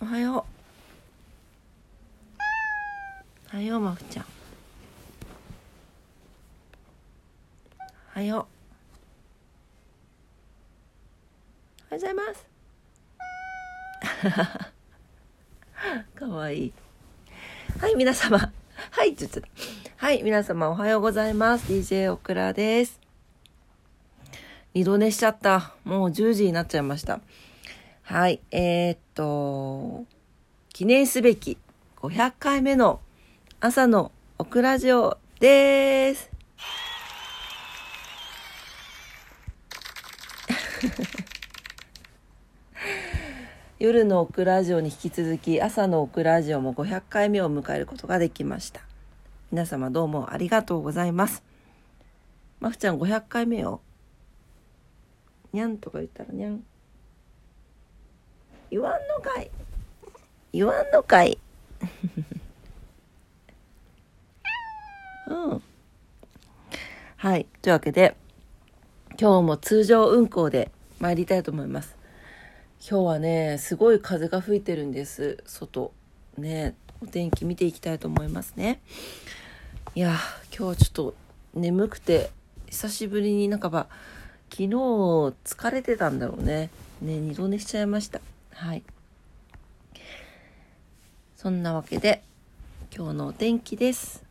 おはよう。おはようまふちゃん。おはよう。おはようございます。かわいい。はい皆様。はいちょっとはい皆様おはようございます。DJ オクラです。二度寝しちゃった。もう10時になっちゃいました。はい、えー、っと、記念すべき500回目の朝のオクラジオです。夜のオクラジオに引き続き朝のオクラジオも500回目を迎えることができました。皆様どうもありがとうございます。まふちゃん500回目よ。にゃんとか言ったらにゃん。言わんのかい。言わんのかい。うん。はい。というわけで今日も通常運行で参りたいと思います。今日はねすごい風が吹いてるんです。外。ねお天気見ていきたいと思いますね。いや今日ちょっと眠くて久しぶりになんかば昨日疲れてたんだろうね。ね二度寝しちゃいました。はい。そんなわけで今日のお天気です。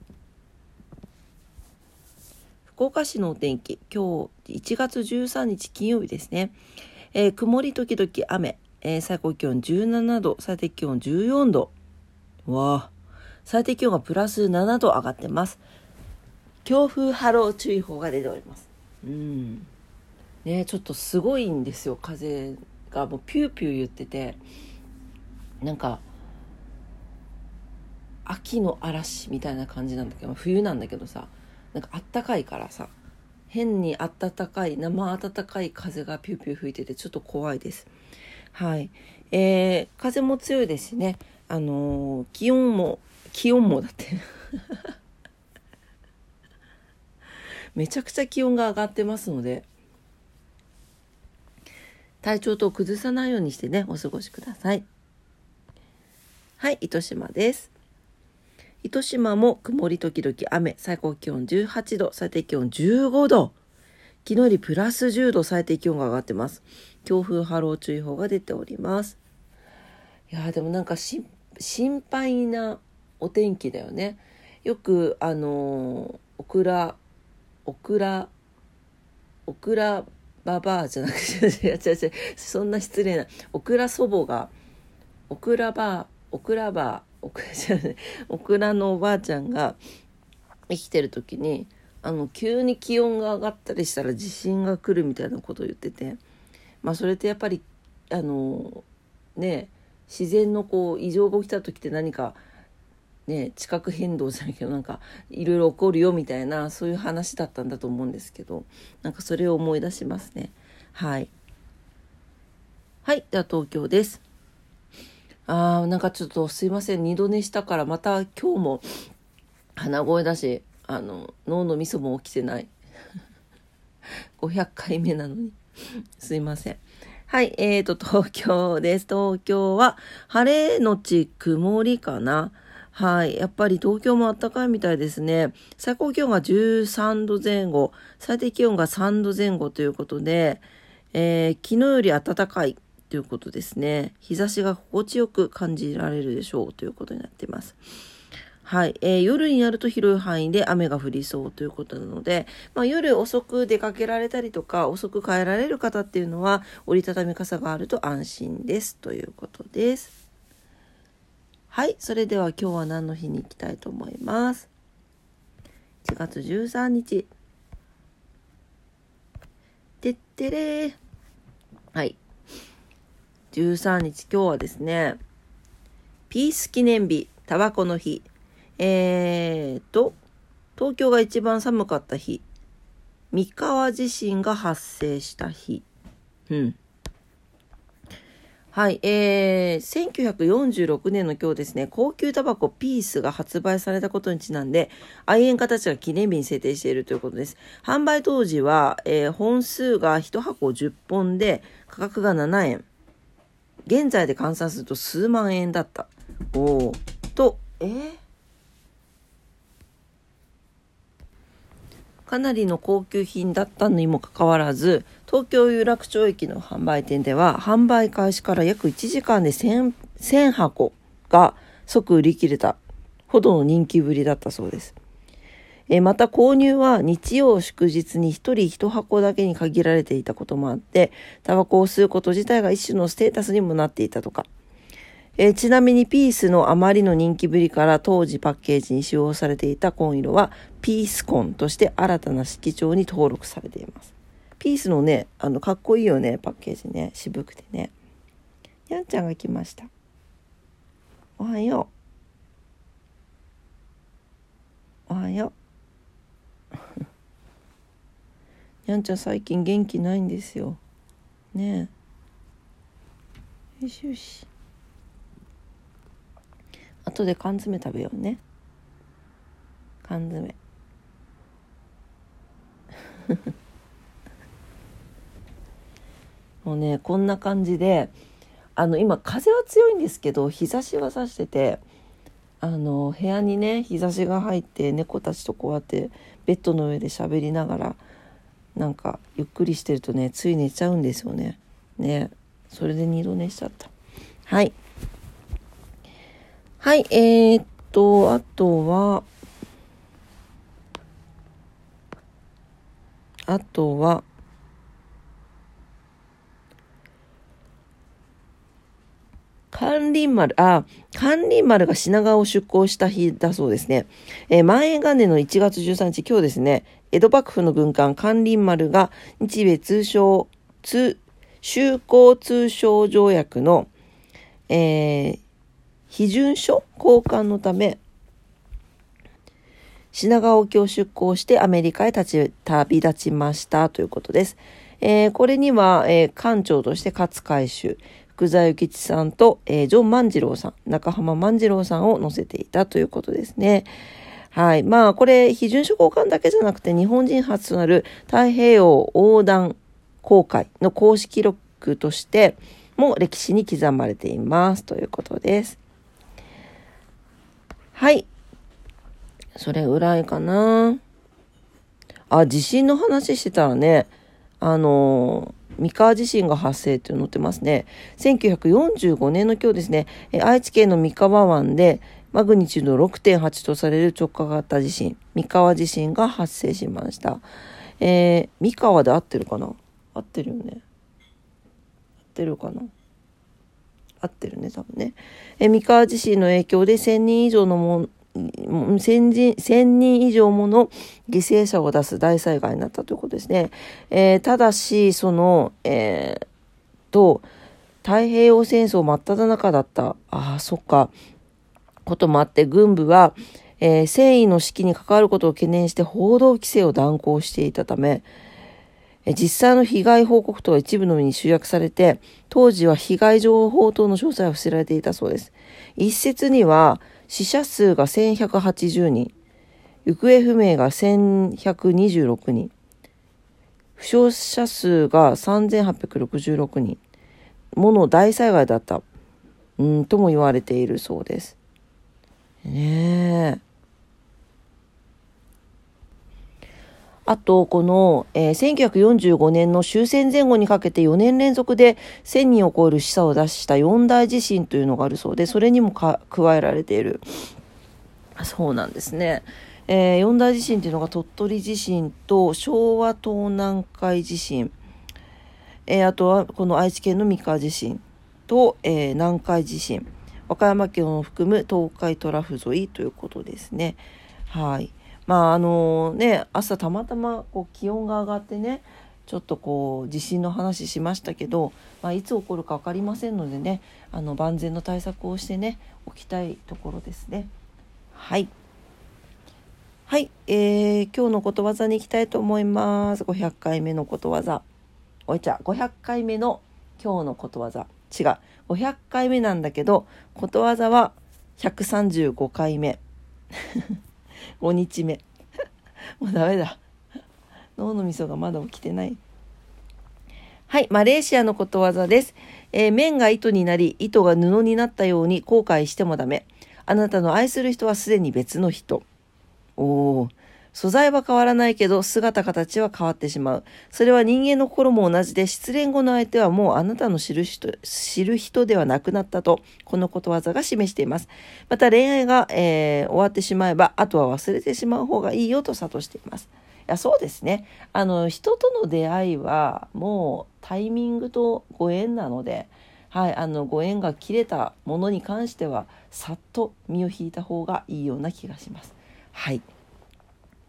福岡市のお天気今日1月13日金曜日ですね、えー、曇り時々雨、えー、最高気温17度最低気温14度わあ。最低気温がプラス7度上がってます。強風波浪注意報が出ております。うん。ねちょっとすごいんですよ風。がもうピューピュー言っててなんか秋の嵐みたいな感じなんだけど冬なんだけどさなんかあったかいからさ変に暖かい生暖かい風がピューピュー吹いててちょっと怖いです。はい。えー、風も強いですしね。あのー、気温も、気温もだって めちゃくちゃ気温が上がってますので、体調と崩さないようにしてね、お過ごしください。はい、糸島です。糸島も曇り時々雨、最高気温18度、最低気温15度。昨日よりプラス10度最低気温が上がってます。強風波浪注意報が出ております。いやでもなんか心配なお天気だよね。よくあのオクラオクラオクラババアじゃなくて、違う違う違う、そんな失礼な、オクラ祖母が、オクラバー、オクラバー、オクラじゃない、オクラのおばあちゃんが生きてる時に、あの、急に気温が上がったりしたら地震が来るみたいなことを言ってて、まあそれってやっぱり、あの、ね、自然のこう異常が起きた時って何かね、地殻変動じゃないけどなんかいろいろ起こるよみたいなそういう話だったんだと思うんですけどなんかそれを思い出しますね。はい。はいでは東京です。あーなんかちょっとすいません。二度寝したからまた今日も鼻声だしあの脳のみそも起きてない。500回目なのに。すいません。はい、えーと、東京です。東京は晴れのち曇りかな。はい。やっぱり東京も暖かいみたいですね。最高気温が13度前後、最低気温が3度前後ということで、えー、昨日より暖かいということですね。日差しが心地よく感じられるでしょうということになっています。はい、えー、夜になると広い範囲で雨が降りそうということなので、まあ、夜遅く出かけられたりとか遅く帰られる方っていうのは折りたたみ傘があると安心ですということです。はい、それでは今日は何の日に行きたいと思います？1月13日。てってれ。はい。13日、今日はですね、ピース記念日、タバコの日。えーと、東京が一番寒かった日。三河地震が発生した日。うん。はい、えー、1946年の今日ですね、高級タバコピースが発売されたことにちなんで、愛煙家たちが記念日に制定しているということです。販売当時は、えー、本数が1箱10本で価格が7円。現在で換算すると数万円だった。おお。と、えー、かなりの高級品だったのにもかかわらず、東京有楽町駅の販売店では、販売開始から約1時間で 1000, 1000箱が即売り切れたほどの人気ぶりだったそうです。えまた購入は日曜祝日に1人1箱だけに限られていたこともあって、タバコを吸うこと自体が一種のステータスにもなっていたとか。えちなみにピースのあまりの人気ぶりから当時パッケージに使用されていた紺色はピース紺として新たな色調に登録されています。ピースのね、あの、かっこいいよね、パッケージね。渋くてね。やんちゃんが来ました。おはよう。おはよう。やんちゃん最近元気ないんですよ。ねえ。よしよし。後で缶詰食べようね。缶詰。もうね、こんな感じで、あの今風は強いんですけど日差しはさしててあの部屋にね日差しが入って猫たちとこうやってベッドの上で喋りながらなんかゆっくりしてるとねつい寝ちゃうんですよね。ねそれで二度寝しちゃった。はい。はい、えー、っと、あとは、あとは、関林丸、あ、関林丸が品川を出港した日だそうですね。えー、万延元年の1月13日、今日ですね、江戸幕府の軍艦関林丸が日米通商、通、修好通商条約の、えー、批准書交換のため、品川沖を出港してアメリカへ立ち旅立ちましたということです。えー、これには、えー、艦長として勝海舟、福沢諭吉さんと、えー、ジョン万次郎さん、中浜万次郎さんを載せていたということですね。はい。まあ、これ、批准書交換だけじゃなくて、日本人初となる太平洋横断航海の公式記録としても歴史に刻まれていますということです。はい。それぐらいかな。あ、地震の話してたらね、あの三河地震が発生って載ってますね。1945年の今日ですね、愛知県の三河湾でマグニチュード6.8とされる直下型地震、三河地震が発生しました。えー、三河で合ってるかな？合ってるよね。合ってるかな？合ってるね、多分ね。え三河地震の影響で1000人以上のも1000人 ,1000 人以上もの犠牲者を出す大災害になったということですね。えー、ただし、その、えー、と、太平洋戦争真っ只中だった、ああ、そっか、こともあって、軍部は、えー、戦意の指揮に関わることを懸念して報道規制を断行していたため、実際の被害報告とは一部のみに集約されて、当時は被害情報等の詳細は伏せられていたそうです。一説には、死者数が1180人、行方不明が1126人、負傷者数が3866人もの大災害だった、うん、とも言われているそうです。ねえ。あと、この、えー、1945年の終戦前後にかけて4年連続で1000人を超える死者を出した四大地震というのがあるそうで、それにも加えられている。そうなんですね。えー、四大地震というのが鳥取地震と昭和東南海地震、えー、あとはこの愛知県の三河地震と、えー、南海地震、和歌山県を含む東海トラフ沿いということですね。はい。まああのね朝たまたまこう気温が上がってねちょっとこう地震の話しましたけど、まあ、いつ起こるか分かりませんのでねあの万全の対策をしてね起きたいところですね。はい。はい、えー、今日のことわざに行きたいと思います。500回目のことわざ。おいちゃ、500回目の今日のことわざ。違う。500回目なんだけど、ことわざは135回目。5日目もうダメだ脳の味噌がまだ起きてないはい、マレーシアのことわざです。えー、面が糸になり、糸が布になったように後悔してもダメ。あなたの愛する人はすでに別の人。おー。素材は変わらないけど姿形は変わってしまう。それは人間の心も同じで失恋後の相手はもうあなたの知る人知る人ではなくなったとこのことわざが示しています。また恋愛が、えー、終わってしまえばあとは忘れてしまう方がいいよと諭しています。いやそうですねあの人との出会いはもうタイミングとご縁なので、はい、あのご縁が切れたものに関してはさっと身を引いた方がいいような気がします。はい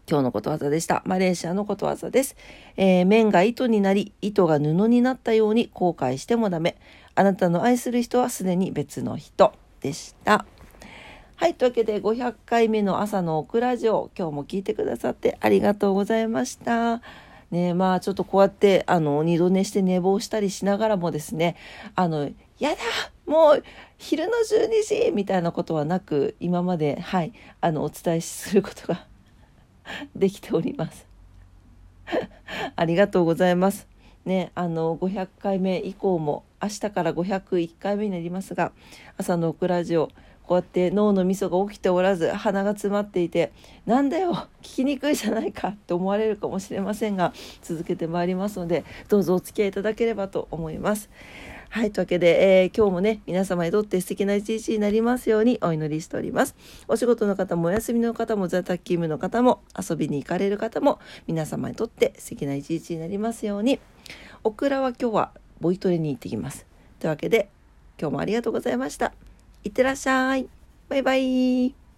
今日のことわざでした。マレーシアのことわざです。えー、面が糸になり、糸が布になったように後悔してもダメ。あなたの愛する人はすでに別の人でした。はい。というわけで、500回目の朝のオクラジオ、今日も聞いてくださってありがとうございました。ねまあちょっとこうやって、あの、二度寝して寝坊したりしながらもですね、あの、やだもう昼の12時みたいなことはなく、今まで、はい、あの、お伝えすることが できております ありがとうございますねあの500回目以降も明日から501回目になりますが朝のオクラジオこうやって脳のみそが起きておらず鼻が詰まっていてなんだよ聞きにくいじゃないかって思われるかもしれませんが続けてまいりますのでどうぞお付き合いいただければと思います。はい、というわけで、えー、今日もね、皆様にとって素敵な一日になりますようにお祈りしております。お仕事の方もお休みの方も在宅勤務の方も遊びに行かれる方も皆様にとって素敵な一日になりますように。オクラは今日はボイトレに行ってきます。というわけで、今日もありがとうございました。いってらっしゃい。バイバイ。